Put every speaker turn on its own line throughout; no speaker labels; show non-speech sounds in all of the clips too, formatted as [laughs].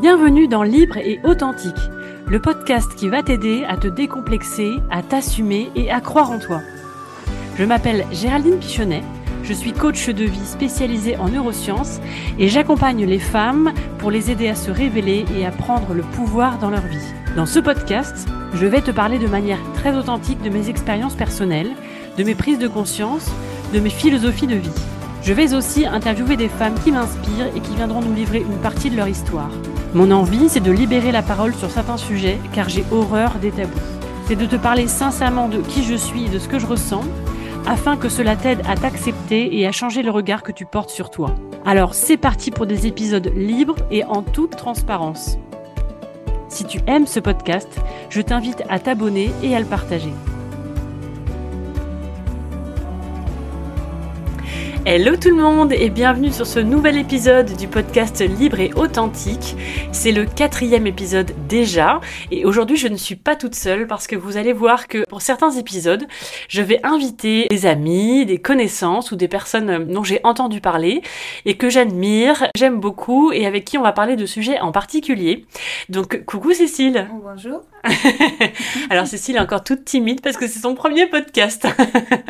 Bienvenue dans Libre et Authentique, le podcast qui va t'aider à te décomplexer, à t'assumer et à croire en toi. Je m'appelle Géraldine Pichonnet, je suis coach de vie spécialisée en neurosciences et j'accompagne les femmes pour les aider à se révéler et à prendre le pouvoir dans leur vie. Dans ce podcast, je vais te parler de manière très authentique de mes expériences personnelles, de mes prises de conscience, de mes philosophies de vie. Je vais aussi interviewer des femmes qui m'inspirent et qui viendront nous livrer une partie de leur histoire. Mon envie, c'est de libérer la parole sur certains sujets car j'ai horreur des tabous. C'est de te parler sincèrement de qui je suis et de ce que je ressens afin que cela t'aide à t'accepter et à changer le regard que tu portes sur toi. Alors c'est parti pour des épisodes libres et en toute transparence. Si tu aimes ce podcast, je t'invite à t'abonner et à le partager. Hello tout le monde et bienvenue sur ce nouvel épisode du podcast Libre et Authentique. C'est le quatrième épisode déjà et aujourd'hui je ne suis pas toute seule parce que vous allez voir que pour certains épisodes je vais inviter des amis, des connaissances ou des personnes dont j'ai entendu parler et que j'admire, j'aime beaucoup et avec qui on va parler de sujets en particulier. Donc coucou Cécile.
Bonjour. [laughs]
Alors Cécile est encore toute timide parce que c'est son premier podcast.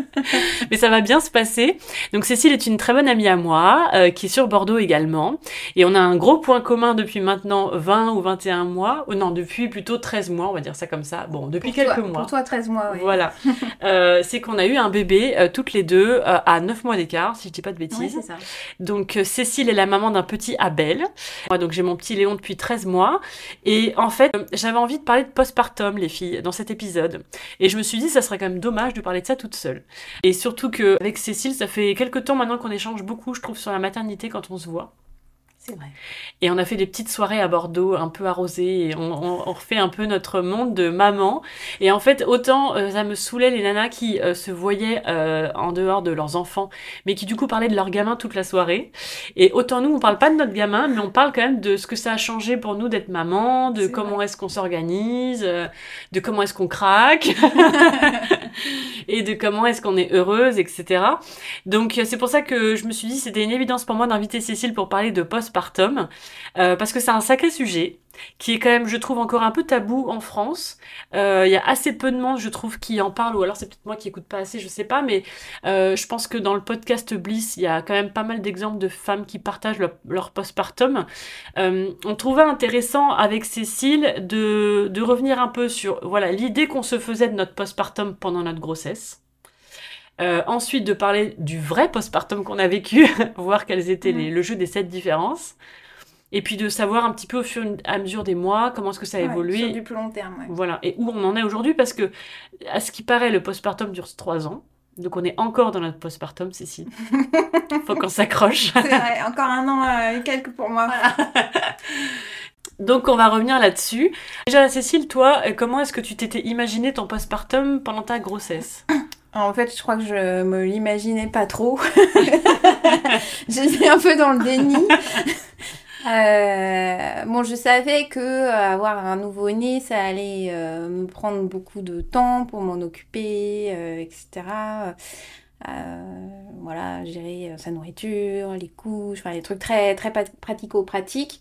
[laughs] Mais ça va bien se passer. Donc Cécile est une très bonne amie à moi, euh, qui est sur Bordeaux également. Et on a un gros point commun depuis maintenant 20 ou 21 mois. Ou non, depuis plutôt 13 mois, on va dire ça comme ça. Bon, depuis quelques mois.
Pour toi, 13 mois, oui.
Voilà. [laughs] euh, c'est qu'on a eu un bébé euh, toutes les deux à 9 mois d'écart, si je dis pas de bêtises.
Oui, c'est ça.
Donc Cécile est la maman d'un petit Abel. Moi, donc j'ai mon petit Léon depuis 13 mois. Et en fait, j'avais envie de parler de postpartum, les filles, dans cet épisode. Et je me suis dit, ça serait quand même dommage de parler de ça toute seule. Et surtout que avec Cécile, ça fait quelques temps maintenant qu'on échange beaucoup, je trouve, sur la maternité quand on se voit.
C'est vrai.
Et on a fait des petites soirées à Bordeaux, un peu arrosées, et on, on, on refait un peu notre monde de maman. Et en fait, autant euh, ça me saoulait les nanas qui euh, se voyaient euh, en dehors de leurs enfants, mais qui du coup parlaient de leur gamin toute la soirée. Et autant nous, on parle pas de notre gamin, mais on parle quand même de ce que ça a changé pour nous d'être maman, de comment est-ce qu'on s'organise, euh, de comment est-ce qu'on craque, [laughs] [laughs] et de comment est-ce qu'on est heureuse, etc. Donc euh, c'est pour ça que je me suis dit c'était une évidence pour moi d'inviter Cécile pour parler de postpartum euh, parce que c'est un sacré sujet qui est quand même je trouve encore un peu tabou en France. Euh, Il y a assez peu de monde je trouve qui en parle ou alors c'est peut-être moi qui écoute pas assez, je sais pas mais euh, je pense que dans le podcast Bliss il y a quand même pas mal d'exemples de femmes qui partagent leur, postpartum. On trouvait intéressant avec Cécile de, de revenir un peu sur voilà l'idée qu'on se faisait de notre postpartum pendant notre grossesse. Euh, ensuite, de parler du vrai postpartum qu'on a vécu, [laughs] voir quels étaient les, le jeu des sept différences. Et puis de savoir un petit peu au fur et à mesure des mois comment est-ce que ça a
Ouais,
évolué.
Sur du plus long terme, ouais.
Voilà, et où on en est aujourd'hui, parce que, à ce qui paraît, le postpartum dure trois ans. Donc on est encore dans notre postpartum, Cécile. [laughs] Faut qu'on s'accroche.
C'est vrai, encore un an euh, et quelques pour moi.
Donc on va revenir là-dessus. Déjà, Cécile, toi, euh, comment est-ce que tu t'étais imaginé ton postpartum pendant ta grossesse? [coughs]
En fait, je crois que je me l'imaginais pas trop. [laughs] J'étais un peu dans le déni. [laughs] Euh, bon, je savais que euh, avoir un nouveau-né, ça allait euh, me prendre beaucoup de temps pour m'en occuper, euh, etc. Euh, voilà, gérer sa nourriture, les couches, enfin les trucs très très pratico-pratiques.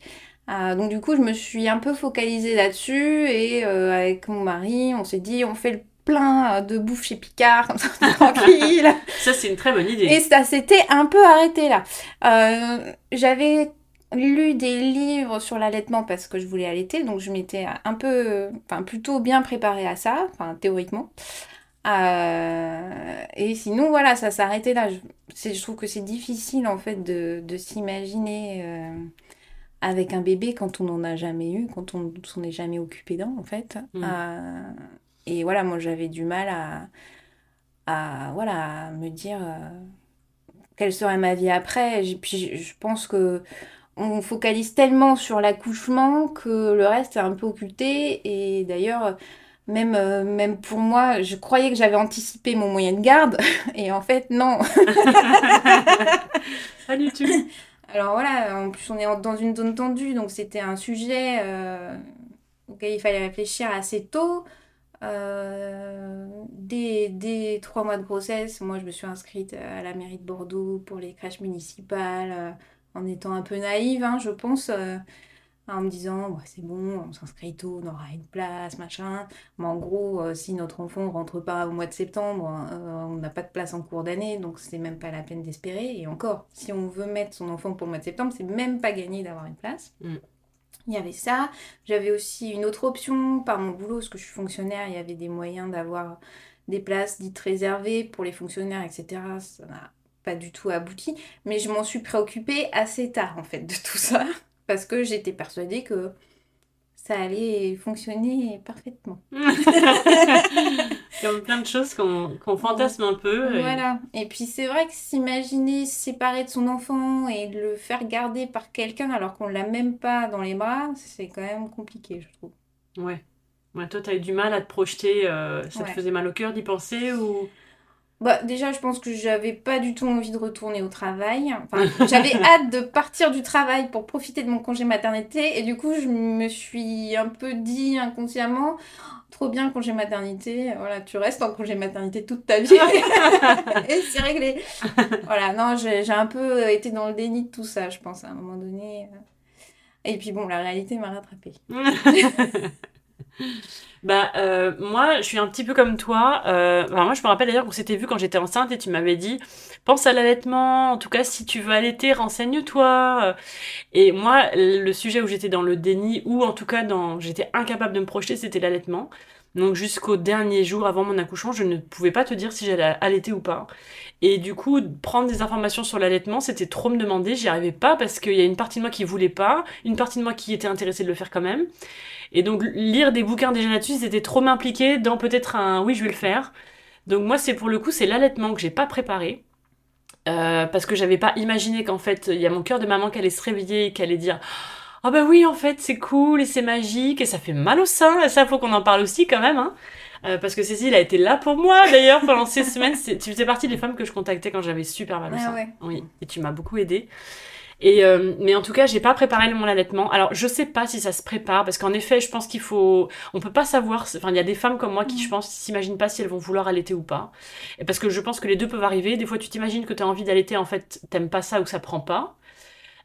Euh, donc du coup, je me suis un peu focalisée là-dessus et euh, avec mon mari, on s'est dit, on fait le plein de bouffe chez Picard, comme [laughs] ça, tranquille.
Ça, c'est une très bonne idée.
Et ça s'était un peu arrêté là. Euh, J'avais lu des livres sur l'allaitement parce que je voulais allaiter, donc je m'étais un peu, enfin plutôt bien préparée à ça, enfin théoriquement. Euh, et sinon, voilà, ça s'arrêtait là. Je, trouve que c'est difficile en fait de, de s'imaginer euh, avec un bébé quand on n'en a jamais eu, quand on s'en est jamais occupé d'un en fait.
Mm.
Euh, et voilà, moi j'avais du mal à, à, voilà, à me dire euh, quelle serait ma vie après. Et puis je pense que on focalise tellement sur l'accouchement que le reste est un peu occulté. Et d'ailleurs, même, euh, même pour moi, je croyais que j'avais anticipé mon moyen de garde. [laughs] Et en fait, non. [laughs]
Pas du tout.
Alors voilà, en plus on est dans une zone tendue, donc c'était un sujet euh, auquel il fallait réfléchir assez tôt. Euh, dès, trois mois de grossesse, moi je me suis inscrite à la mairie de Bordeaux pour les crèches municipales, euh, en étant un peu naïve, hein, je pense. euh, en me disant c'est bon, on s'inscrit tôt, on aura une place, machin. Mais en gros, euh, si notre enfant rentre pas au mois de septembre, euh, on n'a pas de place en cours d'année, donc c'est même pas la peine d'espérer. Et encore, si on veut mettre son enfant pour le mois de septembre, c'est même pas gagné d'avoir une place.
Mm.
Il y avait ça. J'avais aussi une autre option par mon boulot, parce que je suis fonctionnaire, il y avait des moyens d'avoir des places dites réservées pour les fonctionnaires, etc. Ça n'a pas du tout abouti. Mais je m'en suis préoccupée assez tard, en fait, de tout ça [laughs] parce que j'étais persuadée que ça allait fonctionner parfaitement. [laughs] [laughs]
Il y a plein de choses qu'on fantasme un peu.
Et... Voilà. Et puis c'est vrai que s'imaginer séparer de son enfant et de le faire garder par quelqu'un alors qu'on l'a même pas dans les bras, c'est quand même compliqué, je trouve.
Ouais. ouais toi, tu as eu du mal à te projeter. Euh, ça te faisait mal au cœur d'y penser ou
bah, déjà, je pense que j'avais pas du tout envie de retourner au travail. Enfin, j'avais [laughs] hâte de partir du travail pour profiter de mon congé maternité. Et du coup, je me suis un peu dit inconsciemment, trop bien congé maternité. Voilà, tu restes en congé maternité toute ta vie. [laughs] et c'est réglé. Voilà, non, j'ai un peu été dans le déni de tout ça, je pense, à un moment donné. Et puis bon, la réalité m'a rattrapée. [laughs] [laughs]
Bah, euh, moi, je suis un petit peu comme toi. Euh, moi, je me rappelle d'ailleurs qu'on s'était vu quand j'étais enceinte et tu m'avais dit pense à l'allaitement. En tout cas, si tu veux allaiter, renseigne-toi. Et moi, le sujet où j'étais dans le déni, ou en tout cas dans, j'étais incapable de me projeter, c'était l'allaitement. Donc jusqu'au dernier jour avant mon accouchement, je ne pouvais pas te dire si j'allais allaiter ou pas. Et du coup, prendre des informations sur l'allaitement, c'était trop me demander. J'y arrivais pas parce qu'il y a une partie de moi qui voulait pas, une partie de moi qui était intéressée de le faire quand même. Et donc lire des bouquins déjà là-dessus, c'était trop m'impliquer dans peut-être un oui, je vais le faire. Donc moi, c'est pour le coup, c'est l'allaitement que j'ai pas préparé. Euh, parce que j'avais pas imaginé qu'en fait, il y a mon cœur de maman qui allait se réveiller et qui allait dire Ah oh bah oui, en fait, c'est cool et c'est magique et ça fait mal au sein. Et ça, faut qu'on en parle aussi quand même. Hein. Euh, parce que Cécile a été là pour moi d'ailleurs pendant ces [laughs] semaines. Tu faisais partie des femmes que je contactais quand j'avais super mal au ah sein. Oui, et tu m'as beaucoup aidée. Et euh, mais en tout cas, j'ai pas préparé mon allaitement. Alors, je sais pas si ça se prépare parce qu'en effet, je pense qu'il faut on peut pas savoir enfin il y a des femmes comme moi qui je pense s'imaginent pas si elles vont vouloir allaiter ou pas. Et parce que je pense que les deux peuvent arriver. Des fois, tu t'imagines que tu as envie d'allaiter en fait, t'aimes pas ça ou ça prend pas.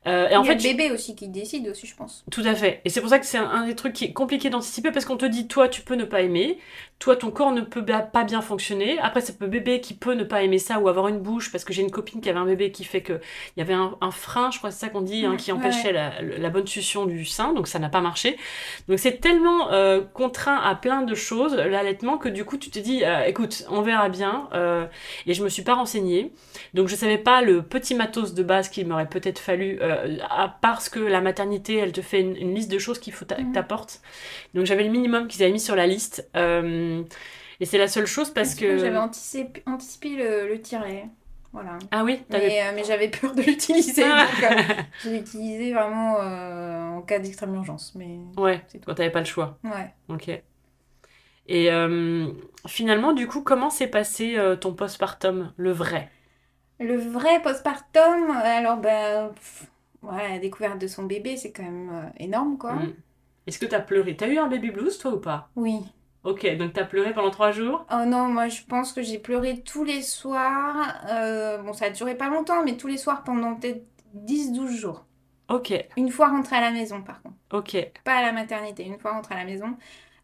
Euh, et en Il y a le bébé aussi qui décide aussi, je pense.
Tout à fait. Et c'est pour ça que c'est un, des trucs qui est compliqué d'anticiper parce qu'on te dit, toi, tu peux ne pas aimer, toi, ton corps ne peut pas bien fonctionner. Après, c'est peut bébé qui peut ne pas aimer ça ou avoir une bouche parce que j'ai une copine qui avait un bébé qui fait que il y avait un, frein, je crois c'est ça qu'on dit, hein, qui empêchait la, bonne succion du sein, donc ça n'a pas marché. Donc c'est tellement euh, contraint à plein de choses l'allaitement que du coup tu te dis, euh, écoute, on verra bien. et je me suis pas renseignée, donc je savais pas le petit matos de base qu'il m'aurait peut-être fallu euh, parce que la maternité, elle te fait une, liste de choses qu'il faut que apportes. Donc j'avais le minimum qu'ils avaient mis sur la liste. Euh, et c'est la seule chose parce que...
J'avais anticipé, anticipé le, le tiret. Voilà.
Ah oui
Mais, euh, mais j'avais peur de l'utiliser. donc je l'ai utilisé vraiment en cas d'extrême urgence. Mais
ouais, quand t'avais pas le choix.
Ouais.
Ok. Et finalement, du coup, comment s'est passé ton postpartum, le vrai?
Le vrai postpartum, alors ben, Ouais, la découverte de son bébé, c'est quand même euh, énorme, quoi. Mm.
Est-ce que t'as pleuré? T'as eu un baby blues, toi, ou pas?
Oui.
Ok, donc t'as pleuré pendant trois jours?
Oh non, moi je pense que j'ai pleuré tous les soirs. Euh, bon, ça a duré pas longtemps, mais tous les soirs pendant peut-être 10-12 jours.
Ok.
Une fois rentrée à la maison, par contre.
Ok.
Pas à la maternité, une fois rentrée à la maison.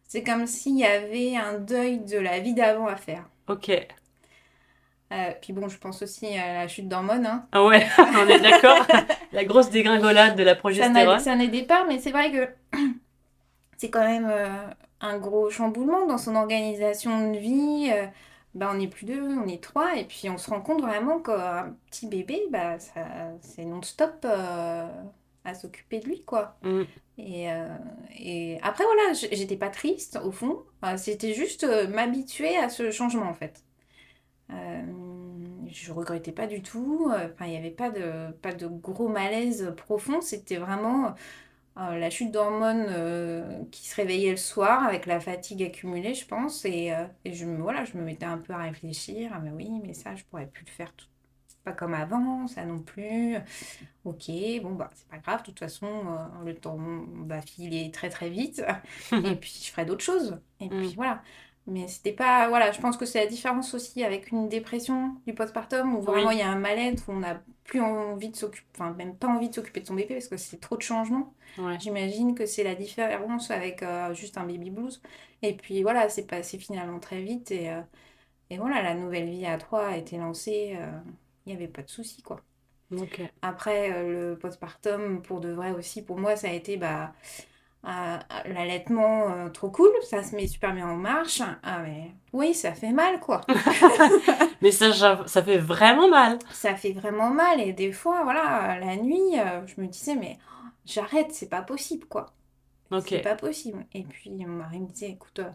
C'est comme s'il y avait un deuil de la vie d'avant à faire.
Ok.
Euh, puis bon, je pense aussi à la chute d'hormones. Hein.
Ah ouais, [laughs] on est d'accord. [laughs] la grosse dégringolade de la progestérone.
C'est un départ, mais c'est vrai que [clears throat] c'est quand même euh, un gros chamboulement dans son organisation de vie. Euh, bah, on n'est plus deux, on est trois, et puis on se rend compte vraiment qu'un petit bébé, bah, c'est non-stop à s'occuper de lui, quoi. Mm. Et, et, après, voilà, j'étais pas triste, au fond. C'était juste m'habituer à ce changement, en fait. Euh, je regrettais pas du tout. Enfin, il n'y avait pas de, pas de gros malaise profond. C'était vraiment euh, la chute d'hormones euh, qui se réveillait le soir avec la fatigue accumulée, je pense. Et, et, je, me, voilà, je me mettais un peu à réfléchir. Ah, mais oui, mais ça, je pourrais plus le faire tout, pas comme avant, ça non plus. Ok, bon, bah, c'est pas grave. De toute façon, le temps va filer très très vite. [laughs] et puis, je ferai d'autres choses. Et puis, mm. voilà. Mais c'était pas. Voilà, je pense que c'est la différence aussi avec une dépression du postpartum où vraiment
Oui.
il y a un mal-être, où on n'a plus envie de s'occuper, enfin, même pas envie de s'occuper de son bébé parce que c'est trop de changements.
Ouais.
J'imagine que c'est la différence avec euh, juste un baby blues. Et puis voilà, c'est passé finalement très vite. Et, euh, et voilà, la nouvelle vie à trois a été lancée. euh, Il n'y avait pas de souci, quoi. Après, euh, le postpartum, pour de vrai aussi, pour moi, ça a été bah, euh, l'allaitement euh, trop cool. Ça se met super bien en marche. Ah, mais oui, ça fait mal, quoi. [laughs]
Mais ça, ça, fait vraiment mal.
ça fait vraiment mal. Et des fois, voilà, la nuit, euh, je me disais, mais oh, j'arrête, c'est pas possible, quoi.
Ok.
C'est pas possible. Et puis mon mari me disait, écoute, euh,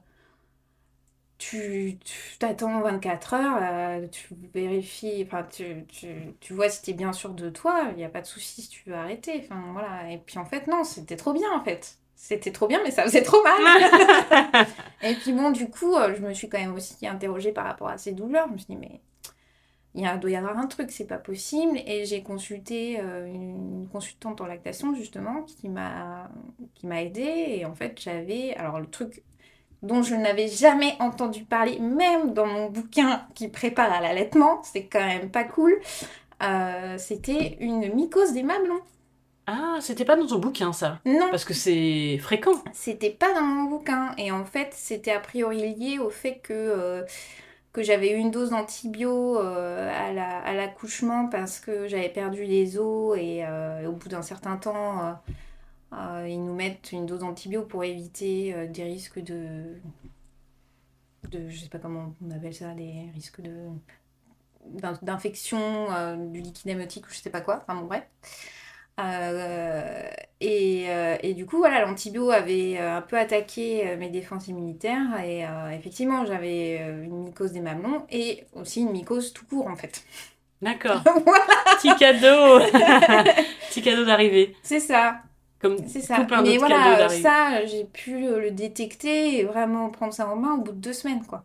tu t'attends 24 heures, tu vérifies, enfin tu, tu, tu vois si t'es bien sûr de toi, il n'y a pas de souci si tu veux arrêter. Enfin voilà. Et puis en fait, non, c'était trop bien en fait. C'était trop bien, mais ça faisait trop mal. [laughs] Et puis bon, du coup, euh, je me suis quand même aussi interrogée par rapport à ces douleurs. Je me suis dit, mais il y a, doit y avoir un truc, c'est pas possible. Et j'ai consulté euh, une consultante en lactation, justement, qui m'a qui m'a aidée. Et en fait, j'avais. Alors, le truc dont je n'avais jamais entendu parler, même dans mon bouquin qui prépare à l'allaitement, c'est quand même pas cool. euh, c'était une mycose des mamelons.
Ah, c'était pas dans ton bouquin, ça.
Non,
Parce que c'est fréquent.
C'était pas dans mon bouquin. Et en fait, c'était a priori lié au fait que, euh, que j'avais eu une dose d'antibio euh, à la- à l'accouchement parce que j'avais perdu les os et euh, au bout d'un certain temps, ils nous mettent une dose d'antibio pour éviter des risques de, de. Je sais pas comment on appelle ça, des risques de d'in- d'infection du liquide amniotique ou je sais pas quoi. Enfin bon, bref. Euh, et, euh, et du coup, voilà, l'antibio avait euh, un peu attaqué mes défenses immunitaires. Et euh, effectivement, j'avais une mycose des mamelons et aussi une mycose tout court, en fait.
D'accord. [laughs]
voilà,
Petit cadeau. [laughs] Petit cadeau d'arrivée.
c'est ça,
Comme
c'est ça.
tout plein
Mais voilà, ça, j'ai pu le le détecter et vraiment prendre ça en main au bout de deux semaines, quoi.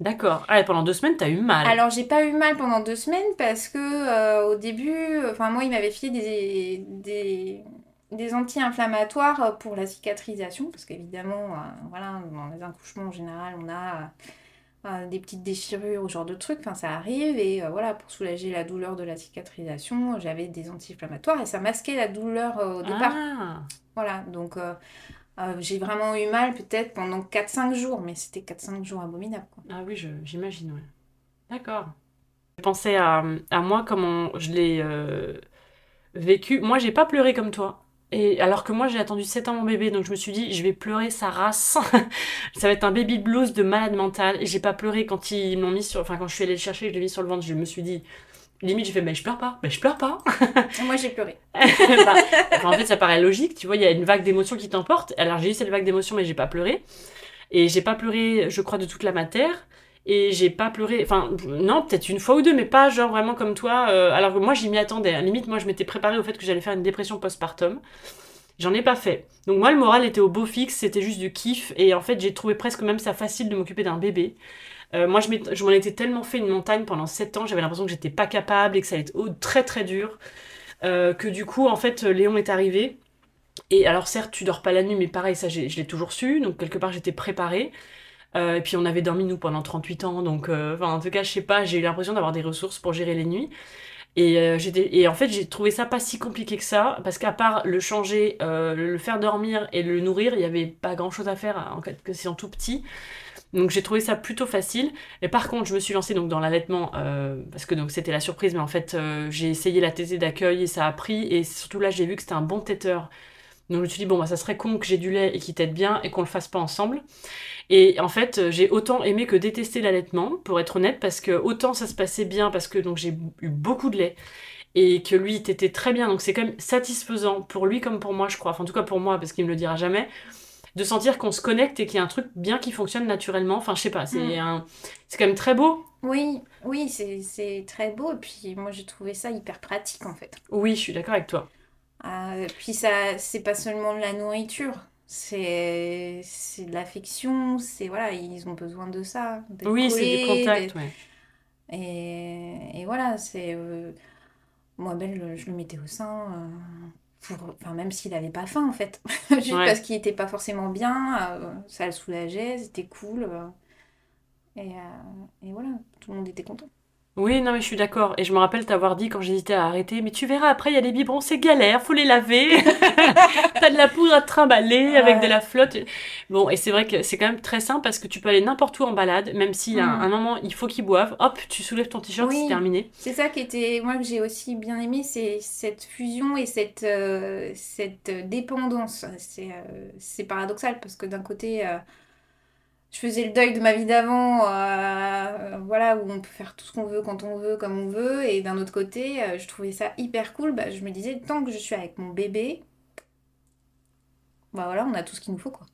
D'accord. Ah, et pendant deux semaines, t'as eu mal.
Alors, j'ai pas eu mal pendant deux semaines parce que euh, au début, enfin, moi, il m'avait filé des, des, des anti-inflammatoires pour la cicatrisation parce qu'évidemment, euh, voilà, dans les accouchements en général, on a euh, des petites déchirures, ce genre de trucs, enfin, ça arrive et voilà, pour soulager la douleur de la cicatrisation, j'avais des anti-inflammatoires et ça masquait la douleur au départ.
Ah.
Voilà, donc euh, j'ai vraiment eu mal peut-être pendant 4-5 jours, mais c'était 4-5 jours abominables.
Ah oui, j'imagine, ouais. D'accord. Je pensais à, à moi, comment je l'ai euh, vécu. Moi, j'ai pas pleuré comme toi. Et alors que moi, j'ai attendu 7 ans mon bébé, donc je me suis dit, je vais pleurer sa race. [laughs] Ça va être un baby blues de malade mental. Et j'ai pas pleuré quand ils m'ont mis sur. Enfin, quand je suis allée le chercher, je l'ai mis sur le ventre, je me suis dit. Limite, j'ai fait, mais je pleure pas, mais je pleure pas. [laughs]
Moi, j'ai pleuré. [laughs]
Bah, enfin, en fait, ça paraît logique, tu vois, il y a une vague d'émotions qui t'emporte. Alors, j'ai eu cette vague d'émotions, mais j'ai pas pleuré. Et j'ai pas pleuré, je crois, de toute la matière. Et j'ai pas pleuré, enfin, non, peut-être une fois ou deux, mais pas genre vraiment comme toi. euh, alors que moi, j'y m'y attendais. Limite, moi, je m'étais préparée au fait que j'allais faire une dépression postpartum. J'en ai pas fait. Donc, moi, le moral était au beau fixe, c'était juste du kiff. Et en fait, j'ai trouvé presque même ça facile de m'occuper d'un bébé. Euh, moi, je m'en étais tellement fait une montagne pendant 7 ans, j'avais l'impression que j'étais pas capable et que ça allait être oh, très très dur. Euh, que du coup, en fait, Léon est arrivé. Et alors, certes, tu dors pas la nuit, mais pareil, ça, je l'ai toujours su. Donc, quelque part, j'étais préparée. Euh, et puis, on avait dormi, nous, pendant 38 ans. Donc, euh, enfin, en tout cas, je sais pas, j'ai eu l'impression d'avoir des ressources pour gérer les nuits. Et, euh, et en fait, j'ai trouvé ça pas si compliqué que ça. Parce qu'à part le changer, euh, le faire dormir et le nourrir, il y avait pas grand chose à faire, en fait, que c'est en tout petit. Donc j'ai trouvé ça plutôt facile. Et par contre, je me suis lancée donc dans l'allaitement euh, parce que donc c'était la surprise, mais en fait euh, j'ai essayé la tétée d'accueil et ça a pris. Et surtout là, j'ai vu que c'était un bon téteur. Donc je me suis dit bon bah ça serait con que j'ai du lait et qu'il tète bien et qu'on le fasse pas ensemble. Et en fait, euh, j'ai autant aimé que détesté l'allaitement, pour être honnête, parce que autant ça se passait bien parce que donc j'ai eu beaucoup de lait et que lui il tétait très bien. Donc c'est quand même satisfaisant pour lui comme pour moi, je crois. Enfin en tout cas pour moi parce qu'il me le dira jamais de sentir qu'on se connecte et qu'il y a un truc bien qui fonctionne naturellement. Enfin, je sais pas, c'est
Mm.
un... c'est quand même très beau.
Oui, oui, c'est c'est très beau. Et puis moi, j'ai trouvé ça hyper pratique en fait.
Oui, je suis d'accord avec toi.
Euh, puis ça, c'est pas seulement de la nourriture. C'est c'est de l'affection. C'est voilà, ils ont besoin de ça.
Oui, c'est du contact, ouais.
Et, et voilà, c'est. euh, moi, je, je le mettais au sein. euh, pour, enfin, même s'il avait pas faim, en fait. [laughs] Juste
Ouais.
parce qu'il était pas forcément bien. euh, ça le soulageait, c'était cool. euh. Et, euh, et voilà, tout le monde était content.
Oui, non, mais je suis d'accord. Et je me rappelle t'avoir dit quand j'hésitais à arrêter, mais tu verras, après, il y a les biberons, c'est galère, faut les laver. [laughs] T'as de la poudre à trimballer avec
Ouais.
de la flotte. Bon, et c'est vrai que c'est quand même très simple parce que tu peux aller n'importe où en balade, même si à un,
Mm.
un moment, il faut qu'ils boivent, hop, tu soulèves ton t-shirt,
Oui.
c'est terminé.
C'est ça qui était, moi que j'ai aussi bien aimé, c'est cette fusion et cette, euh, cette dépendance. C'est euh, c'est paradoxal parce que d'un côté, euh, je faisais le deuil de ma vie d'avant, euh, voilà, où on peut faire tout ce qu'on veut quand on veut, comme on veut, et d'un autre côté, euh, je trouvais ça hyper cool. Bah, je me disais, tant que je suis avec mon bébé, bah voilà, on a tout ce qu'il nous faut, quoi.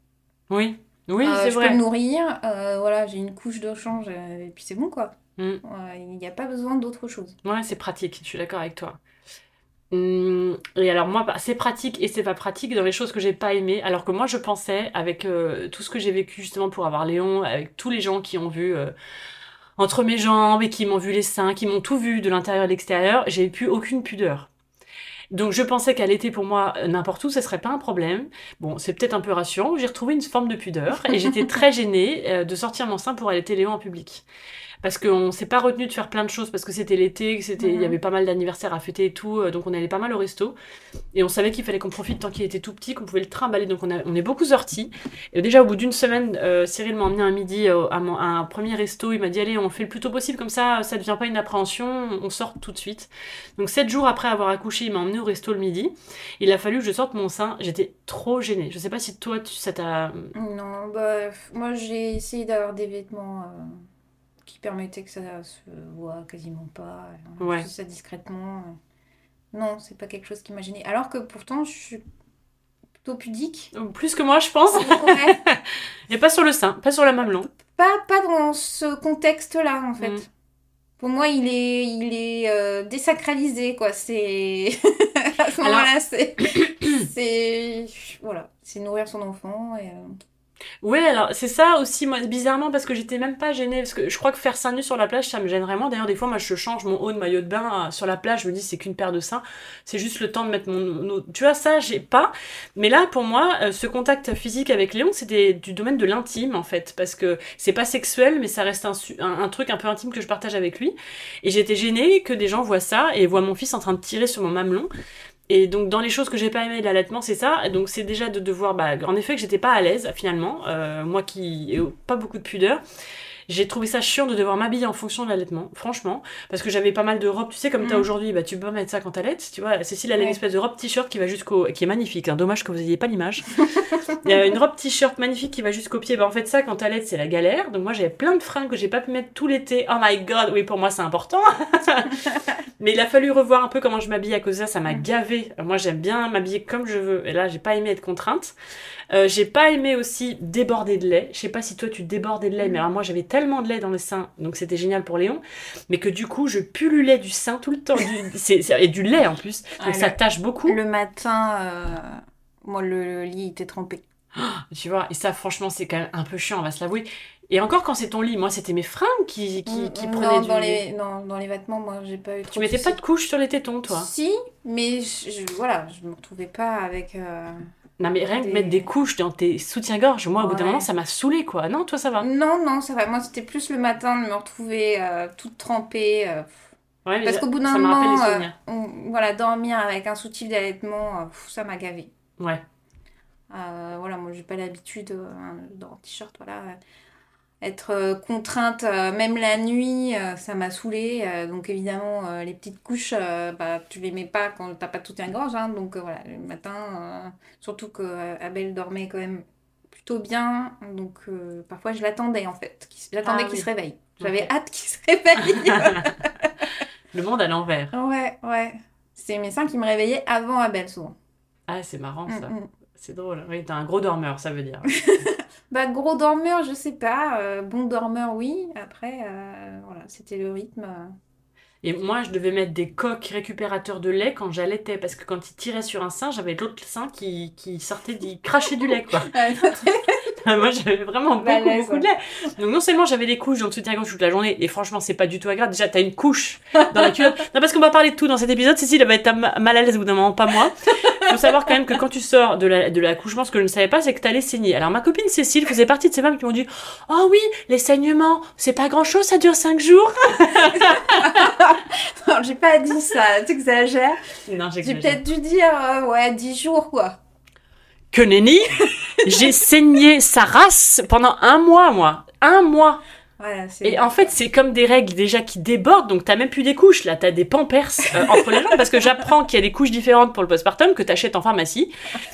Oui, oui,
Euh,
c'est
je peux
vrai.
le nourrir, voilà, j'ai une couche de change, et puis c'est bon, quoi.
Mm.
Il n'y a pas besoin d'autre chose.
Ouais, c'est pratique, je suis d'accord avec toi. Hum, et alors moi, bah, c'est pratique et c'est pas pratique dans les choses que j'ai pas aimées. Alors que moi, je pensais, avec euh, tout ce que j'ai vécu justement pour avoir Léon, avec tous les gens qui ont vu euh, entre mes jambes et qui m'ont vu les seins, qui m'ont tout vu de l'intérieur et de l'extérieur, j'ai plus aucune pudeur. Donc je pensais qu'à l'été pour moi, euh, n'importe où, ce serait pas un problème. Bon, c'est peut-être un peu rassurant. J'ai retrouvé une forme de pudeur et j'étais [laughs] très gênée euh, de sortir mon sein pour allaiter Léon en public. Parce qu'on s'est pas retenu de faire plein de choses parce que c'était l'été, que c'était, il y
Mhm.
avait pas mal d'anniversaires à fêter et tout, euh, donc on allait pas mal au resto. Et on savait qu'il fallait qu'on profite tant qu'il était tout petit, qu'on pouvait le trimballer, donc on, a- on est beaucoup sortis. Et déjà au bout d'une semaine, euh, Cyril m'a emmené un midi euh, à, un premier resto, il m'a dit allez on le fait le plus tôt possible, comme ça ça devient pas une appréhension, on sort tout de suite. Donc sept jours après avoir accouché, il m'a emmené au resto le midi. Il a fallu que je sorte mon sein, j'étais trop gênée. Je sais pas si toi tu, ça t'a...
Non, bah, moi j'ai essayé d'avoir des vêtements euh, qui permettaient que ça se voit quasiment pas,
Ouais.
ça discrètement. Non, c'est pas quelque chose qui m'a gênée. Alors que pourtant je suis plutôt pudique.
Plus que moi je pense.
Ouais, [laughs]
Et pas sur le sein, pas sur la mamelon.
pas, pas dans ce contexte-là en fait.
Mm.
Pour moi, il est, il est euh, désacralisé, quoi. C'est. [laughs] à ce
Alors-
moment-là, c'est. [coughs] c'est. Voilà. C'est nourrir son enfant. Et, euh,
Ouais, alors c'est ça aussi, moi, bizarrement, parce que j'étais même pas gênée, parce que je crois que faire seins nus sur la plage, ça me gêne vraiment. D'ailleurs, des fois, moi, je change mon haut de maillot de bain euh, sur la plage, je me dis, c'est qu'une paire de seins, c'est juste le temps de mettre mon... mon- Tu vois, ça, j'ai pas. Mais là, pour moi, euh, ce contact physique avec Léon, c'était du domaine de l'intime, en fait, parce que c'est pas sexuel, mais ça reste un, un truc un peu intime que je partage avec lui. Et j'étais gênée que des gens voient ça et voient mon fils en train de tirer sur mon mamelon. Et donc dans les choses que j'ai pas aimé de l'allaitement, c'est ça. Donc c'est déjà de devoir, bah, en effet, que j'étais pas à l'aise finalement, euh, moi qui ai pas beaucoup de pudeur. J'ai trouvé ça chiant de devoir m'habiller en fonction de l'allaitement, franchement, parce que j'avais pas mal de robes. Tu sais, comme t'as
Mhm.
aujourd'hui, bah tu peux pas mettre ça quand t'allaites. Tu vois, Cécile elle a une espèce de robe t-shirt qui va jusqu'au, qui est magnifique. Hein, dommage que vous ayez pas l'image. [laughs] Il y a une robe t-shirt magnifique qui va jusqu'au pied. Bah en fait ça, quand t'allaites, c'est la galère. Donc moi j'avais plein de fringues que j'ai pas pu mettre tout l'été. Oh my god, oui pour moi c'est important. [laughs] Mais il a fallu revoir un peu comment je m'habille à cause de ça, ça m'a gavé. Moi j'aime bien m'habiller comme je veux, et là j'ai pas aimé être contrainte. Euh, j'ai pas aimé aussi déborder de lait. Je sais pas si toi tu débordais de lait, mais alors moi j'avais tellement de lait dans le sein, donc c'était génial pour Léon, mais que du coup je pullulais du sein tout le temps, du, [laughs] et du lait en plus, donc
Ah,
ça
le-
tâche beaucoup,
Le matin, euh, moi, le, le lit était trempé. [gasps]
tu vois, et ça franchement c'est quand même un peu chiant, on va se l'avouer. Et encore quand c'est ton lit, moi c'était mes fringues qui, qui, qui
Mm,
prenaient
non,
du...
dans les, non, dans les vêtements, moi, j'ai pas eu trop
Tu mettais pas de couche sur les tétons toi?
Si, mais je, je- voilà, je me retrouvais pas avec. euh,
Non mais rien que mettre des couches dans tes soutiens-gorge, moi au bout d'un
Ouais.
moment ça m'a saoulé quoi. Non, toi ça va
Non, non, ça va. Moi, c'était plus le matin de me retrouver euh, toute trempée. euh,
Ouais,
parce qu'au bout d'un moment, euh, on- voilà, dormir avec un soutif d'allaitement, euh, ça m'a gavé.
Ouais.
Voilà, moi j'ai pas l'habitude euh, dans t-shirt, voilà. Être euh, contrainte, euh, même la nuit, euh, ça m'a saoulée. donc évidemment, les petites couches, bah, tu les mets pas quand t'as pas tout un gorge. hein, donc voilà, le matin, surtout que Abel dormait quand même plutôt bien. Donc euh, parfois je l'attendais en fait. J'attendais
Ah
qu'il
oui.
se réveille. J'avais hâte qu'il se réveille. [laughs]
Le monde à l'envers.
ouais, ouais. C'est mes seins qui me réveillaient avant Abel souvent.
Ah, c'est marrant ça.
Mm, mm.
C'est drôle. Oui, t'es un gros dormeur, ça veut dire. [laughs]
Bah, gros dormeur, je sais pas. euh, bon dormeur, oui. Après, euh, voilà, c'était le rythme. euh.
Et moi, je devais mettre des coques récupérateurs de lait quand j'allaitais, parce que quand il tirait sur un sein, j'avais l'autre sein qui, qui sortait, d'y cracher du lait, quoi. [laughs] [laughs] moi, j'avais vraiment beaucoup, beaucoup de lait. Donc, non seulement j'avais des couches dans le soutien-gorge toute la journée, et franchement, c'est pas du tout agréable. Déjà, t'as une couche dans la culotte. [laughs] Non, parce qu'on va parler de tout dans cet épisode. Cécile, elle va être ma- mal à l'aise au bout d'un moment, pas moi. Faut savoir quand même que quand tu sors de la- de l'accouchement, ce que je ne savais pas, c'est que t'allais saigner. Alors ma copine Cécile faisait partie de ces femmes qui m'ont dit Oh oui, les saignements, c'est pas grand chose, ça dure 5 jours. [laughs]
Non, j'ai pas dit ça, t'exagères.
Non,
J'ai
j'exagère.
peut-être dû dire, euh, ouais, 10 jours, quoi.
Que nenni J'ai saigné sa race pendant un mois, moi. Un mois.
Voilà.
Et en fait, c'est comme des règles déjà qui débordent, donc t'as même plus des couches, là, t'as des pampers euh, [laughs] entre les jambes, parce que j'apprends qu'il y a des couches différentes pour le postpartum que t'achètes en pharmacie.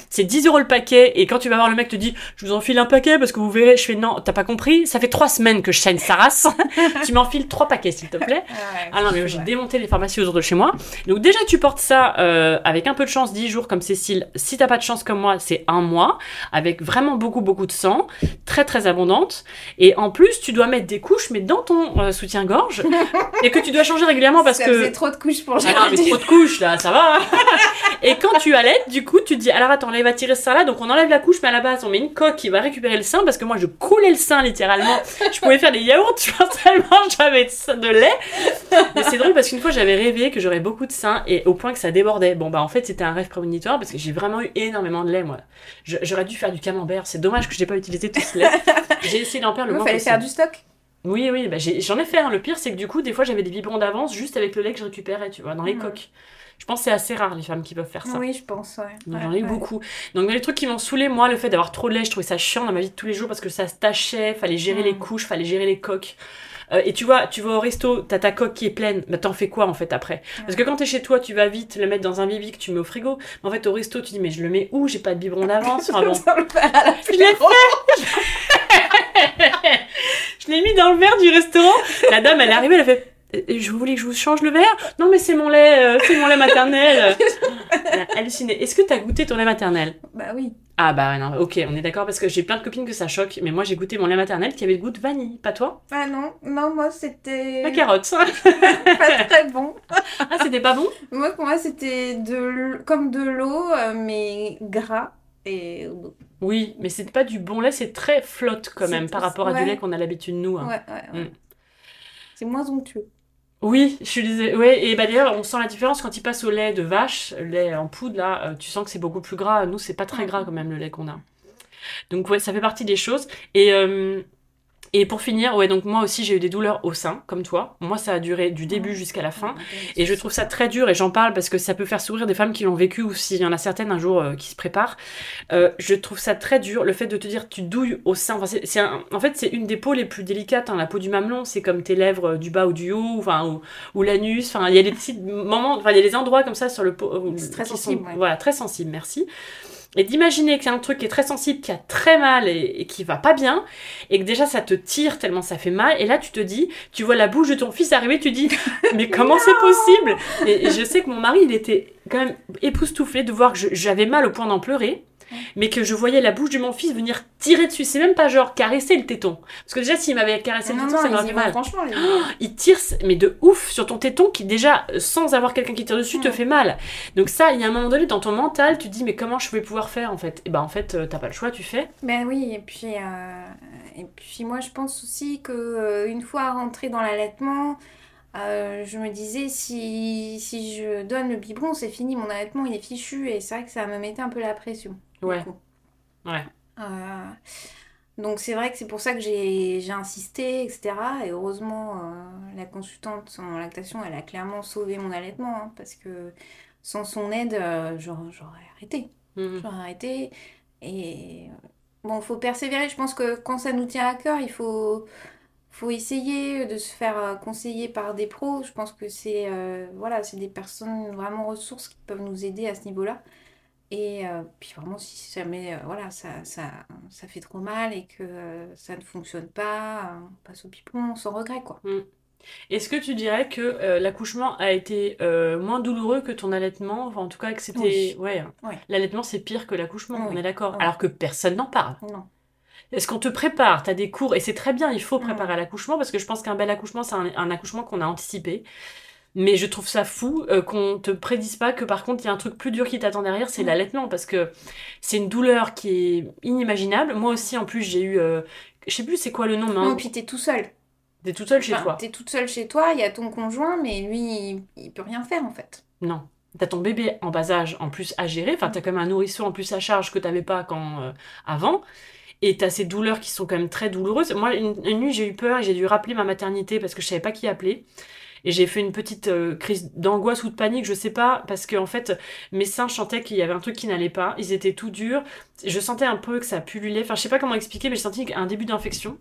C'est 10 euros le paquet, et quand tu vas voir le mec te dit, je vous enfile un paquet parce que vous verrez, je fais non, t'as pas compris, ça fait trois semaines que je saigne sa race, [laughs] [laughs] tu m'enfiles trois paquets s'il te plaît.
Ah, ouais,
Ah non, mais j'ai démonté les pharmacies autour de chez moi. Donc déjà, tu portes ça euh, avec un peu de chance, 10 jours comme Cécile. Si t'as pas de chance comme moi, c'est un mois, avec vraiment beaucoup, beaucoup de sang, très, très abondante. Et en plus, tu dois mettre des couches, mais dans ton euh, soutien-gorge, et que tu dois changer régulièrement parce
ça
que...
faisait trop de couches pour
Ah non, mais trop de couches là, ça va. et quand tu allaites, du coup, tu te dis alors attends, là il va tirer ce sein là, donc on enlève la couche, mais à la base on met une coque qui va récupérer le sein parce que moi je coulais le sein littéralement. Je pouvais faire des yaourts, tu vois, [laughs] tellement j'avais de, de lait. Mais c'est drôle parce qu'une fois j'avais rêvé que j'aurais beaucoup de sein et au point que ça débordait. Bon bah en fait c'était un rêve prémonitoire parce que j'ai vraiment eu énormément de lait moi. J'aurais dû faire du camembert, c'est dommage que je n'ai pas utilisé tout ce lait. J'ai essayé d'en perdre le
Il
moins
fallait
possible.
faire du stock.
Oui, oui, bah j'en ai fait. hein. Le pire, c'est que du coup, des fois, j'avais des biberons d'avance juste avec le lait que je récupérais, tu vois, dans les coques. Je pense que c'est assez rare les femmes qui peuvent faire ça.
Oui, je pense, ouais.
Donc,
Ouais,
J'en ai eu
ouais.
beaucoup. Donc dans les trucs qui m'ont saoulé, moi, le fait d'avoir trop de lait, je trouvais ça chiant dans ma vie de tous les jours parce que ça se tachait, fallait gérer les couches, fallait gérer les coques. Euh, et tu vois, tu vas au resto, t'as ta coque qui est pleine, bah t'en fais quoi en fait après? Parce que quand t'es chez toi, tu vas vite le mettre dans un bibi que tu mets au frigo. Mais en fait, au resto, tu dis, mais je le mets où? J'ai pas de biberon d'avance. Enfin bon. [laughs]
Dans le verre à la
Je l'ai [laughs] Je l'ai mis dans le verre du restaurant. La dame, elle est arrivée, elle a fait Euh, Je voulais que je vous change le verre Non, mais c'est mon lait, euh, c'est mon lait maternel. [laughs] Elle a halluciné. Est-ce que t'as goûté ton lait maternel?
Bah oui.
Ah bah non, ok, on est d'accord parce que j'ai plein de copines que ça choque, mais moi j'ai goûté mon lait maternel qui avait le goût de vanille, pas toi?
Ah non, non, moi c'était
La carotte. [laughs]
pas très bon.
ah, c'était pas bon?
Moi, pour moi, c'était de comme de l'eau, euh, mais gras. Et
Oui, mais c'est pas du bon lait, c'est très flotte quand même par rapport à du lait qu'on a l'habitude nous. hein.
ouais, ouais, ouais.
Mm.
C'est moins onctueux.
Oui, je suis désolée. Ouais, et bah d'ailleurs, on sent la différence quand il passe au lait de vache, le lait en poudre là, euh, tu sens que c'est beaucoup plus gras. Nous, c'est pas très gras quand même le lait qu'on a. Donc ouais, ça fait partie des choses. Et euh, et pour finir, ouais, donc moi aussi j'ai eu des douleurs au sein, comme toi. Moi, ça a duré du début jusqu'à la fin. Et je trouve ça très dur, et j'en parle parce que ça peut faire sourire des femmes qui l'ont vécu, ou s'il y en a certaines un jour euh, qui se préparent. Euh, je trouve ça très dur, le fait de te dire tu douilles au sein. Enfin, c'est, c'est un- en fait, c'est une des peaux les plus délicates, hein, la peau du mamelon, c'est comme tes lèvres euh, du bas ou du haut, enfin, ou, ou l'anus. Enfin, il y a des petits moments, enfin, il y a des endroits comme ça sur le peau. euh,
C'est très sensible,
sont-
ouais.
Voilà, très sensible, merci. Et d'imaginer qu'il y a un truc qui est très sensible, qui a très mal et, et qui va pas bien, et que déjà ça te tire tellement ça fait mal, et là tu te dis, tu vois la bouche de ton fils arriver, tu dis, [laughs] mais comment c'est possible? Et, et je sais que mon mari, il était quand même époustouflé de voir que j'avais mal au point d'en pleurer, mais que je voyais la bouche de mon fils venir tirer dessus. C'est même pas genre caresser le téton. Parce que déjà, s'il m'avait caressé
non,
le
non,
téton, ça m'aurait fait mal.
franchement. Les...
Il tire, mais de ouf, sur ton téton qui déjà, sans avoir quelqu'un qui tire dessus, te fait mal. Donc ça, il y a un moment donné, dans ton mental, tu te dis, mais comment je vais pouvoir faire en fait? Et ben en fait, euh, t'as pas le choix, tu fais.
Ben oui, et puis, euh, et puis moi je pense aussi que euh, une fois rentrée dans l'allaitement, euh, je me disais si, si je donne le biberon, c'est fini, mon allaitement il est fichu et c'est vrai que ça me mettait un peu la pression.
Ouais. Ouais.
Euh, donc c'est vrai que c'est pour ça que j'ai insisté, etc. Et heureusement, euh, la consultante en lactation, elle a clairement sauvé mon allaitement, hein, parce que sans son aide, j'aurais arrêté.
Mhm.
J'aurais arrêté. Et bon, faut persévérer. Je pense que quand ça nous tient à cœur, il faut, faut essayer de se faire euh, conseiller par des pros. Je pense que c'est euh, voilà, c'est des personnes vraiment ressources qui peuvent nous aider à ce niveau-là. Et euh, puis vraiment, si jamais euh, voilà, ça, ça, ça fait trop mal et que ça ne fonctionne pas, on passe au pipon sans regret, quoi.
Est-ce que tu dirais que l'accouchement a été moins douloureux que ton allaitement? Enfin, en tout cas, que c'était.
Oui.
Ouais.
Ouais.
L'allaitement, c'est pire que l'accouchement, on est d'accord.
Oui.
Alors que personne n'en parle.
Non.
Est-ce qu'on te prépare? T'as des cours, et c'est très bien, il faut
Mm.
préparer à l'accouchement, parce que je pense qu'un bel accouchement, c'est un, un accouchement qu'on a anticipé. Mais je trouve ça fou euh, qu'on te prédise pas que par contre, il y a un truc plus dur qui t'attend derrière, c'est
Mm.
l'allaitement, parce que c'est une douleur qui est inimaginable. Moi aussi, en plus, j'ai eu. euh, je sais plus c'est quoi le nom, mais
Non,
un-
puis t'es tout seul.
t'es toute seule chez
Enfin,
toi.
T'es toute seule chez toi, il y a ton conjoint, mais lui, il, il peut rien faire en fait.
Non. T'as ton bébé en bas âge en plus à gérer, enfin t'as quand même un nourrisson en plus à charge que t'avais pas quand euh, avant. Et t'as ces douleurs qui sont quand même très douloureuses. Moi, une, nuit, j'ai eu peur et j'ai dû rappeler ma maternité parce que je savais pas qui appeler. Et j'ai fait une petite euh, crise d'angoisse ou de panique, je sais pas, parce que en fait, mes seins chantaient qu'il y avait un truc qui n'allait pas. Ils étaient tout durs. Je sentais un peu que ça pullulait. Enfin, je sais pas comment expliquer, mais j'ai senti un début d'infection.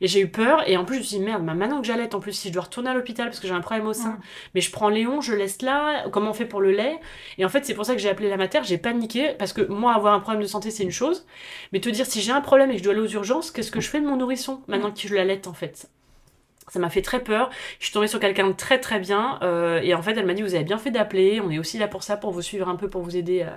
Et j'ai eu peur. Et en plus, je me suis dit, merde, bah, maintenant que j'allais, en plus, si je dois retourner à l'hôpital parce que j'ai un problème au sein, mais je prends Léon, je laisse là. Comment on fait pour le lait? Et en fait, c'est pour ça que j'ai appelé la mater. J'ai paniqué parce que moi, avoir un problème de santé, c'est une chose. Mais te dire, si j'ai un problème et que je dois aller aux urgences, qu'est-ce que je fais de mon nourrisson maintenant que je l'allaite, en fait? Ça m'a fait très peur. Je suis tombée sur quelqu'un de très très bien. Euh, et en fait, elle m'a dit, vous avez bien fait d'appeler. On est aussi là pour ça, pour vous suivre un peu, pour vous aider euh,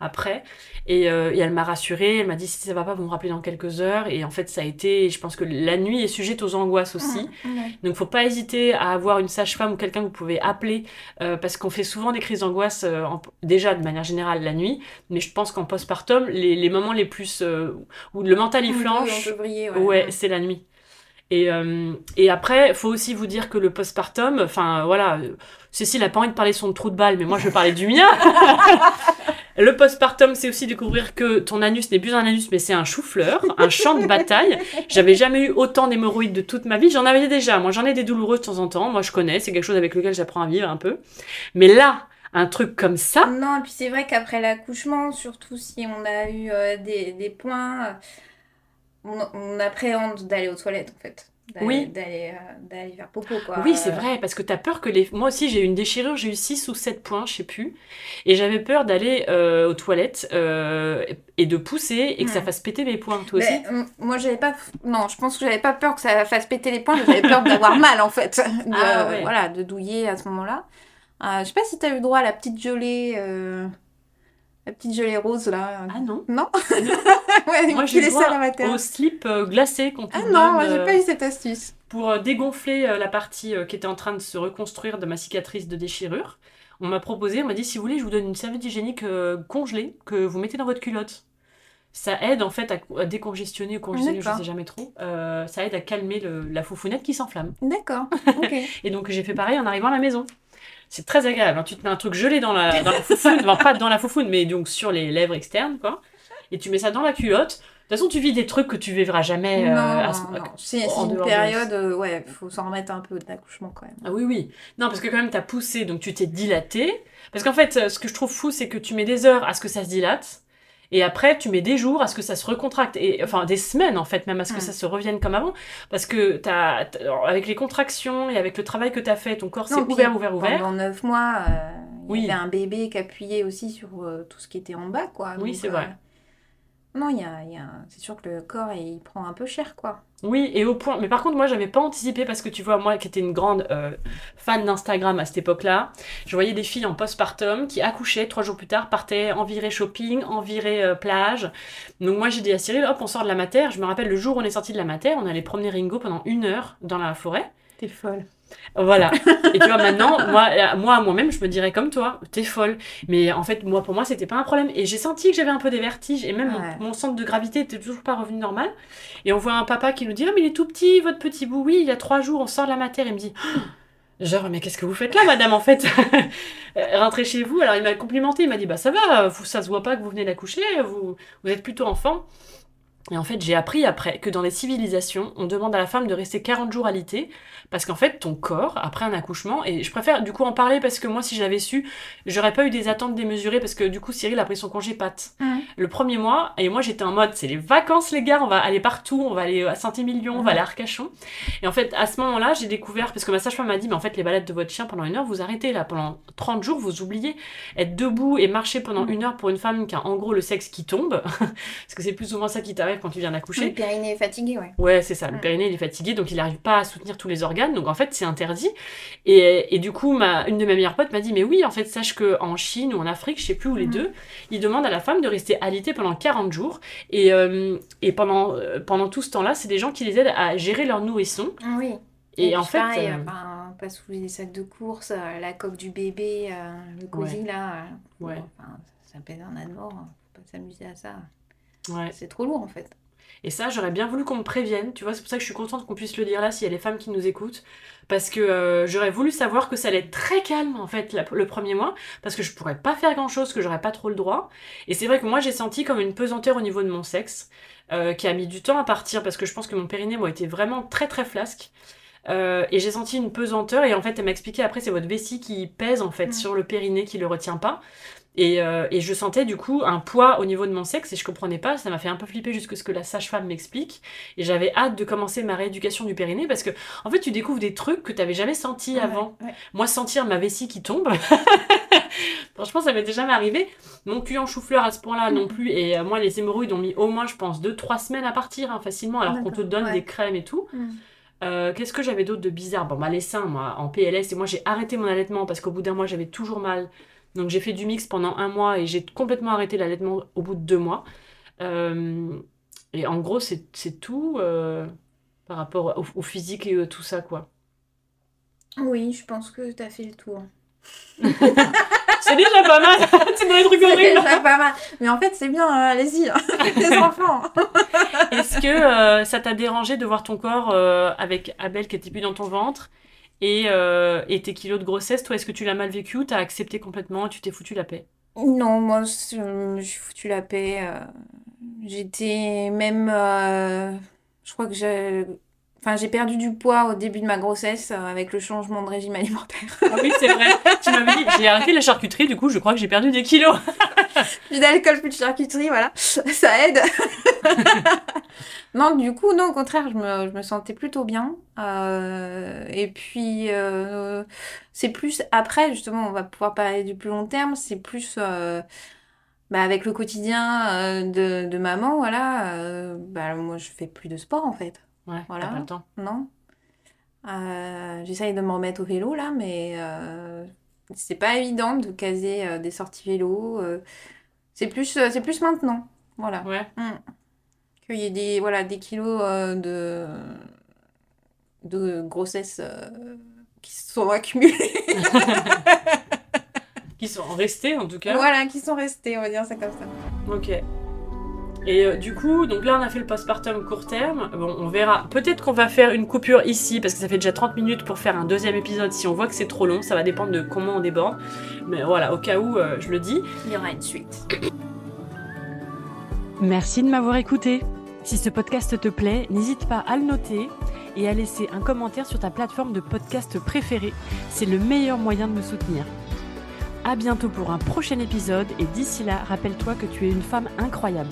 après. Et, euh, et elle m'a rassurée. Elle m'a dit, si ça va pas, vous me rappelez dans quelques heures. Et en fait, ça a été, je pense que la nuit est sujette aux angoisses aussi.
Mmh, ouais.
Donc, faut pas hésiter à avoir une sage-femme ou quelqu'un que vous pouvez appeler. euh, parce qu'on fait souvent des crises d'angoisse, euh, déjà de manière générale la nuit. Mais je pense qu'en postpartum, les, les moments les plus... euh, où le mental
peut-
flanche...
briller,
Ouais, c'est la nuit. Et, euh, et après, faut aussi vous dire que le postpartum, enfin voilà, Cécile a pas envie de parler son trou de balle, mais moi je vais parler du mien. [laughs] le postpartum, c'est aussi découvrir que ton anus n'est plus un anus, mais c'est un chou-fleur, un champ de bataille. J'avais jamais eu autant d'hémorroïdes de toute ma vie. J'en avais déjà. Moi, j'en ai des douloureuses de temps en temps. Moi, je connais. C'est quelque chose avec lequel j'apprends à vivre un peu. Mais là, un truc comme ça,
Non, et puis c'est vrai qu'après l'accouchement, surtout si on a eu euh, des, des points, on, on appréhende d'aller aux toilettes en fait.
Oui.
D'aller, euh, faire popo quoi.
Oui, c'est vrai, parce que t'as peur que les... Moi aussi, j'ai eu une déchirure, j'ai eu 6 ou 7 points, je sais plus. Et j'avais peur d'aller euh, aux toilettes euh, et de pousser et que ça
Hmm.
fasse péter mes points, toi aussi.
Mais, euh, moi j'avais pas non je pense que j'avais pas peur que ça fasse péter les poings mais j'avais peur d'avoir [laughs] mal en fait de,
Ah, ouais.
voilà de douiller à ce moment-là Euh, je sais pas si t'as eu droit à la petite gelée la petite gelée rose là
Ah non
non [laughs] ouais
Moi, j'ai
à la mater.
au slip euh, glacé qu'on te
ah non moi j'ai
euh,
pas eu cette astuce
pour euh, dégonfler la partie qui était en train de se reconstruire de ma cicatrice de déchirure. On m'a proposé, on m'a dit si vous voulez, je vous donne une serviette hygiénique congelée que vous mettez dans votre culotte. Ça aide en fait à, décongestionner ou congestionner, je
D'accord.
sais jamais trop. Euh, ça aide à calmer le- la foufounette qui s'enflamme.
d'accord [laughs]
Et donc j'ai fait pareil en arrivant à la maison. C'est très agréable. hein. Tu te mets un truc gelé dans la, dans la foufoune, enfin pas dans la foufoune, mais donc sur les lèvres externes, quoi. Et tu mets ça dans la culotte. De toute façon, tu vis des trucs que tu vivras jamais. euh,
non,
à ce-
non, non. C'est une période, euh, ouais, faut s'en remettre un peu de l'accouchement quand même.
Ah oui, oui. Non, parce que quand même, t'as poussé, donc tu t'es dilaté. Parce qu'en fait, euh, ce que je trouve fou, c'est que tu mets des heures à ce que ça se dilate. Et après, tu mets des jours à ce que ça se recontracte. Et, enfin, des semaines, en fait, même à ce que
Mm.
ça se revienne comme avant. Parce que t'as, avec les contractions et avec le travail que t'as fait, ton corps s'est
Non,
ouvert, ouvert, ouvert.
Pendant neuf mois, euh, il
Oui.
y avait un bébé qui appuyait aussi sur euh, tout ce qui était en bas, quoi.
Oui,
Donc,
c'est vrai.
Non, il y a, il y a... c'est sûr que le corps, il prend un peu cher, quoi.
Oui, et au point. Mais par contre, moi, j'avais pas anticipé parce que tu vois, moi qui étais une grande euh, fan d'Instagram à cette époque-là, je voyais des filles en postpartum qui accouchaient trois jours plus tard, partaient en virée shopping, en virée euh, plage. Donc moi, j'ai dit à Cyril, hop, on sort de la mater. Je me rappelle le jour où on est sorti de la mater, on allait promener Ringo pendant une heure dans la forêt.
T'es folle.
Voilà. [laughs] Et tu vois, maintenant, moi, euh, moi, moi-même, je me dirais comme toi, t'es folle. Mais en fait, moi, pour moi, c'était pas un problème. Et j'ai senti que j'avais un peu des vertiges. Et même mon-
Ouais.
mon, centre de gravité était toujours pas revenu normal. Et on voit un papa qui nous dit, ah, mais il est tout petit, votre petit bout. Oui, il y a trois jours, on sort de la matière. Il me dit, [gasps] genre, mais qu'est-ce que vous faites là, madame, en fait? [laughs] Euh, Rentrez chez vous. Alors, il m'a complimenté. Il m'a dit, bah, ça va, vous, ça se voit pas que vous venez d'accoucher. Vous, vous êtes plutôt enfant. Et en fait, j'ai appris après que dans les civilisations, on demande à la femme de rester 40 jours alitée parce qu'en fait, ton corps, après un accouchement, et je préfère du coup en parler parce que moi, si je l'avais su, j'aurais pas eu des attentes démesurées parce que du coup, Cyril a pris son congé pâte le premier mois et moi, j'étais en mode, c'est les vacances, les gars, on va aller partout, on va aller à Saint-Émilion, on va aller à Arcachon. Et en fait, à ce moment-là, j'ai découvert, parce que ma sage-femme m'a dit, mais en fait, les balades de votre chien pendant une heure, vous arrêtez là, pendant 30 jours, vous oubliez être debout et marcher pendant
Mhm.
une heure pour une femme qui a en gros le sexe qui tombe, [laughs] parce que c'est plus ou moins ça qui t'arrive quand tu viens d'accoucher.
Le périnée est fatigué, ouais.
Ouais, c'est ça. Le périnée, il est fatigué, donc il n'arrive pas à soutenir tous les organes. Donc en fait, c'est interdit. Et, et du coup, ma, une de mes meilleures potes m'a dit, mais oui, en fait, sache que en Chine ou en Afrique, je sais plus où les
Mm.
deux, ils demandent à la femme de rester alitée pendant 40 jours. Et, euh, et pendant, euh, pendant tout ce temps-là, c'est des gens qui les aident à gérer leur nourrisson.
Ah Oui.
Et, en fait,
pareil,
euh,
enfin, pas sous les sacs de course, euh, la coque du bébé, le cosy là.
Ouais.
Enfin, ça pèse un âne mort, on peut pas s'amuser à ça.
Ouais.
C'est trop lourd en fait.
Et ça, j'aurais bien voulu qu'on me prévienne, tu vois, c'est pour ça que je suis contente qu'on puisse le dire là s'il y a les femmes qui nous écoutent. Parce que euh, j'aurais voulu savoir que ça allait être très calme en fait le premier mois, parce que je pourrais pas faire grand chose, que j'aurais pas trop le droit. Et c'est vrai que moi j'ai senti comme une pesanteur au niveau de mon sexe, euh, qui a mis du temps à partir, parce que je pense que mon périnée, moi, était vraiment très très flasque. Euh, et j'ai senti une pesanteur et en fait elle m'a expliqué après c'est votre vessie qui pèse en fait sur le périnée qui le retient pas et, euh, et, je sentais du coup un poids au niveau de mon sexe et je comprenais pas, ça m'a fait un peu flipper jusqu'à ce que la sage-femme m'explique. Et j'avais hâte de commencer ma rééducation du périnée parce que en fait tu découvres des trucs que tu t'avais jamais senti avant. Moi sentir ma vessie qui tombe, [laughs] franchement ça m'était jamais arrivé. Mon cul en chou-fleur à ce point-là non plus. Et euh, moi les hémorroïdes ont mis au moins je pense 2-3 semaines à partir hein, facilement alors qu'on te donne des crèmes et tout. Mm. Euh, qu'est-ce que j'avais d'autre de bizarre? Bon, bah, les seins, moi, en PLS, et moi j'ai arrêté mon allaitement parce qu'au bout d'un mois j'avais toujours mal. Donc j'ai fait du mix pendant un mois et j'ai complètement arrêté l'allaitement au bout de deux mois. Euh, et en gros, c'est tout euh, par rapport au, physique et euh, tout ça, quoi.
Oui, je pense que tu as fait le tour. [laughs]
c'est déjà pas mal. [laughs] c'est des trucs horribles.
déjà pas mal. Mais en fait, c'est bien, hein, allez-y, hein. [laughs] les enfants.
Est-ce que ça t'a dérangé de voir ton corps avec Abel qui était plus dans ton ventre et, euh, et tes kilos de grossesse, toi, est-ce que tu l'as mal vécu ou t'as accepté complètement et tu t'es foutu la paix?
Non, moi, je me suis foutu la paix. Euh, j'étais même. Euh, je crois que j'ai. Enfin, j'ai perdu du poids au début de ma grossesse avec le changement de régime alimentaire.
Ah oui, c'est vrai. tu m'avais dit, j'ai arrêté la charcuterie, du coup, je crois que j'ai perdu des kilos. [laughs]
plus d'alcool, plus de charcuterie, voilà. [laughs] Ça aide. [laughs] non, du coup, non, au contraire, je me, je me sentais plutôt bien. Euh, et puis, euh, c'est plus après, justement, on va pouvoir parler du plus long terme, c'est plus euh, bah, avec le quotidien de, de, maman, voilà. bah, moi, je fais plus de sport, en fait.
Ouais, voilà. pas le temps.
Non. J'essaye de me remettre au vélo, là, mais c'est pas évident de caser des sorties vélo. c'est plus, c'est plus maintenant. Voilà.
Ouais. Mm
qu'il y ait des, voilà, des kilos euh, de, de grossesse euh, qui se sont accumulés. [laughs]
qui sont restés en tout cas.
Voilà, qui sont restés, on va dire ça comme ça.
Ok. Et euh, du coup, donc là on a fait le postpartum court terme. Bon, on verra. Peut-être qu'on va faire une coupure ici parce que ça fait déjà 30 minutes pour faire un deuxième épisode. Si on voit que c'est trop long, ça va dépendre de comment on déborde. Mais voilà, au cas où, je le dis.
Il y aura une suite.
Merci de m'avoir écouté. Si ce podcast te plaît, n'hésite pas à le noter et à laisser un commentaire sur ta plateforme de podcast préférée. C'est le meilleur moyen de me soutenir. À bientôt pour un prochain épisode et d'ici là, rappelle-toi que tu es une femme incroyable.